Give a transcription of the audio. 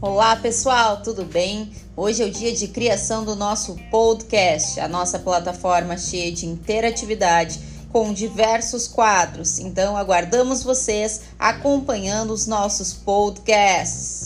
Olá pessoal, tudo bem? Hoje é o dia de criação do nosso podcast, a nossa plataforma cheia de interatividade com diversos quadros. Então aguardamos vocês acompanhando os nossos podcasts.